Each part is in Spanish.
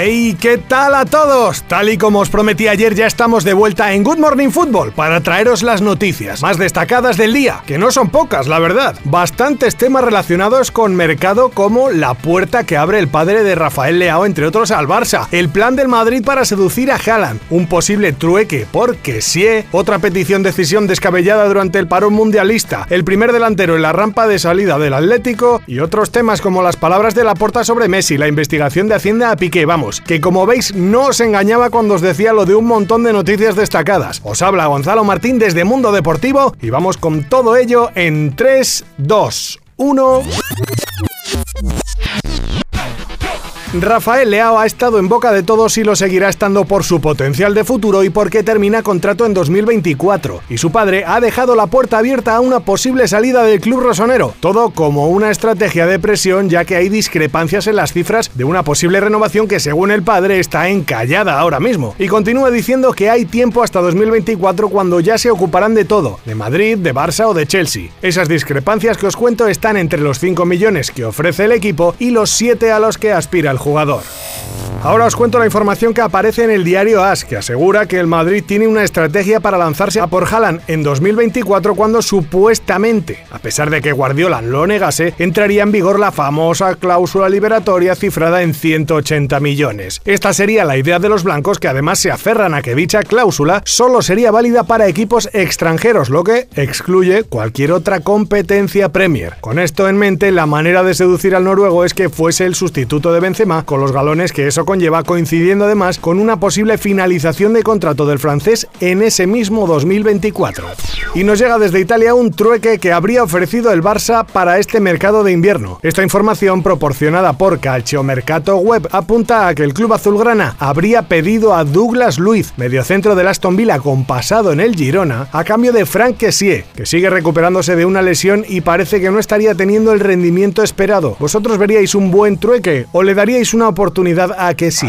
¡Hey! ¿Qué tal a todos? Tal y como os prometí ayer, ya estamos de vuelta en Good Morning Football para traeros las noticias más destacadas del día, que no son pocas, la verdad. Bastantes temas relacionados con mercado, como la puerta que abre el padre de Rafael Leao, entre otros, al Barça, el plan del Madrid para seducir a Haaland, un posible trueque porque sí, otra petición decisión descabellada durante el parón mundialista, el primer delantero en la rampa de salida del Atlético y otros temas como las palabras de la porta sobre Messi, la investigación de Hacienda a Piqué, que como veis no os engañaba cuando os decía lo de un montón de noticias destacadas. Os habla Gonzalo Martín desde Mundo Deportivo y vamos con todo ello en 3, 2, 1... Rafael Leao ha estado en boca de todos y lo seguirá estando por su potencial de futuro y porque termina contrato en 2024. Y su padre ha dejado la puerta abierta a una posible salida del club rosonero. Todo como una estrategia de presión ya que hay discrepancias en las cifras de una posible renovación que según el padre está encallada ahora mismo. Y continúa diciendo que hay tiempo hasta 2024 cuando ya se ocuparán de todo, de Madrid, de Barça o de Chelsea. Esas discrepancias que os cuento están entre los 5 millones que ofrece el equipo y los 7 a los que aspira el jugador. Ahora os cuento la información que aparece en el diario AS, que asegura que el Madrid tiene una estrategia para lanzarse a por Haaland en 2024 cuando supuestamente, a pesar de que Guardiola lo negase, entraría en vigor la famosa cláusula liberatoria cifrada en 180 millones. Esta sería la idea de los blancos que además se aferran a que dicha cláusula solo sería válida para equipos extranjeros, lo que excluye cualquier otra competencia Premier. Con esto en mente, la manera de seducir al noruego es que fuese el sustituto de Benzema con los galones que eso conlleva, coincidiendo además con una posible finalización de contrato del francés en ese mismo 2024. Y nos llega desde Italia un trueque que habría ofrecido el Barça para este mercado de invierno. Esta información proporcionada por Calciomercato Web apunta a que el club azulgrana habría pedido a Douglas Luiz, mediocentro del Aston Villa con pasado en el Girona, a cambio de Frank Kessie, que sigue recuperándose de una lesión y parece que no estaría teniendo el rendimiento esperado. ¿Vosotros veríais un buen trueque o le daríais una oportunidad a que sí.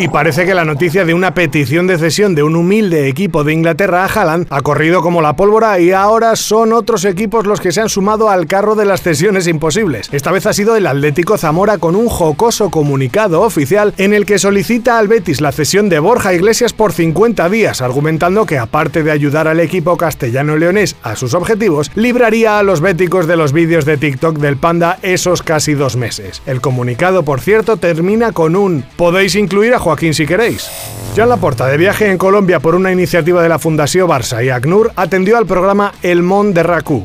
Y parece que la noticia de una petición de cesión de un humilde equipo de Inglaterra a Haaland ha corrido como la pólvora y ahora son otros equipos los que se han sumado al carro de las cesiones imposibles. Esta vez ha sido el Atlético Zamora con un jocoso comunicado oficial en el que solicita al Betis la cesión de Borja Iglesias por 50 días, argumentando que aparte de ayudar al equipo castellano-leonés a sus objetivos, libraría a los béticos de los vídeos de TikTok del Panda esos casi dos meses. El comunicado, por cierto, termina con un podéis incluir a Joaquín si queréis. la Laporta, de viaje en Colombia por una iniciativa de la Fundación Barça y ACNUR, atendió al programa El Mont de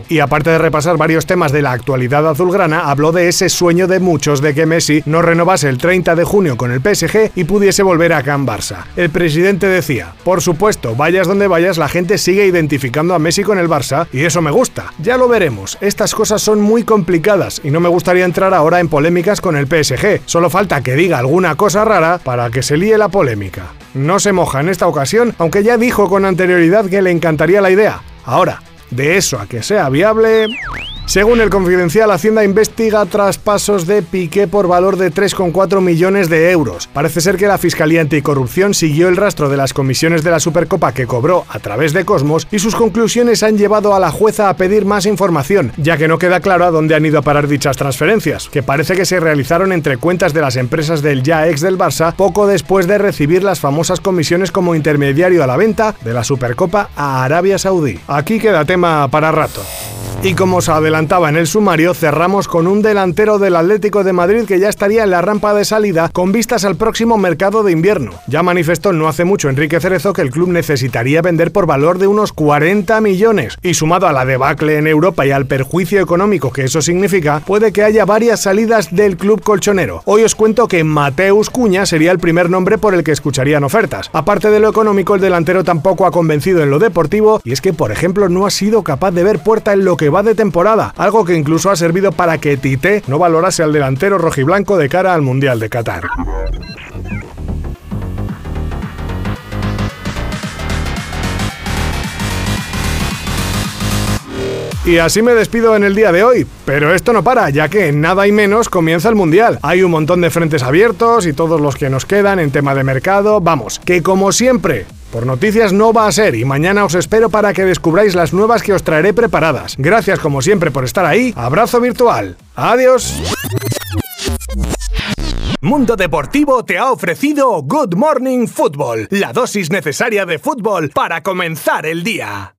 y aparte de repasar varios temas de la actualidad azulgrana, habló de ese sueño de muchos de que Messi no renovase el 30 de junio con el PSG y pudiese volver a Can Barça. El presidente decía, por supuesto, vayas donde vayas, la gente sigue identificando a Messi con el Barça y eso me gusta. Ya lo veremos, estas cosas son muy complicadas y no me gustaría entrar ahora en polémicas con el PSG, solo falta que diga alguna cosa rara para que se líe la polémica. No se moja en esta ocasión, aunque ya dijo con anterioridad que le encantaría la idea. Ahora, de eso a que sea viable... Según el Confidencial, Hacienda investiga traspasos de Piqué por valor de 3,4 millones de euros. Parece ser que la Fiscalía Anticorrupción siguió el rastro de las comisiones de la Supercopa que cobró a través de Cosmos y sus conclusiones han llevado a la jueza a pedir más información, ya que no queda claro a dónde han ido a parar dichas transferencias, que parece que se realizaron entre cuentas de las empresas del ya ex del Barça poco después de recibir las famosas comisiones como intermediario a la venta de la Supercopa a Arabia Saudí. Aquí queda tema para rato. Y como os adelantaba en el sumario, cerramos con un delantero del Atlético de Madrid que ya estaría en la rampa de salida con vistas al próximo mercado de invierno. Ya manifestó no hace mucho Enrique Cerezo que el club necesitaría vender por valor de unos 40 millones. Y sumado a la debacle en Europa y al perjuicio económico que eso significa, puede que haya varias salidas del club colchonero. Hoy os cuento que Mateus Cuña sería el primer nombre por el que escucharían ofertas. Aparte de lo económico, el delantero tampoco ha convencido en lo deportivo y es que, por ejemplo, no ha sido capaz de ver puerta en lo que va de temporada, algo que incluso ha servido para que Tite no valorase al delantero rojiblanco de cara al Mundial de Qatar. Y así me despido en el día de hoy, pero esto no para, ya que en nada y menos comienza el Mundial. Hay un montón de frentes abiertos y todos los que nos quedan en tema de mercado, vamos, que como siempre, por noticias no va a ser y mañana os espero para que descubráis las nuevas que os traeré preparadas. Gracias como siempre por estar ahí, abrazo virtual. Adiós. Mundo Deportivo te ha ofrecido Good Morning Football, la dosis necesaria de fútbol para comenzar el día.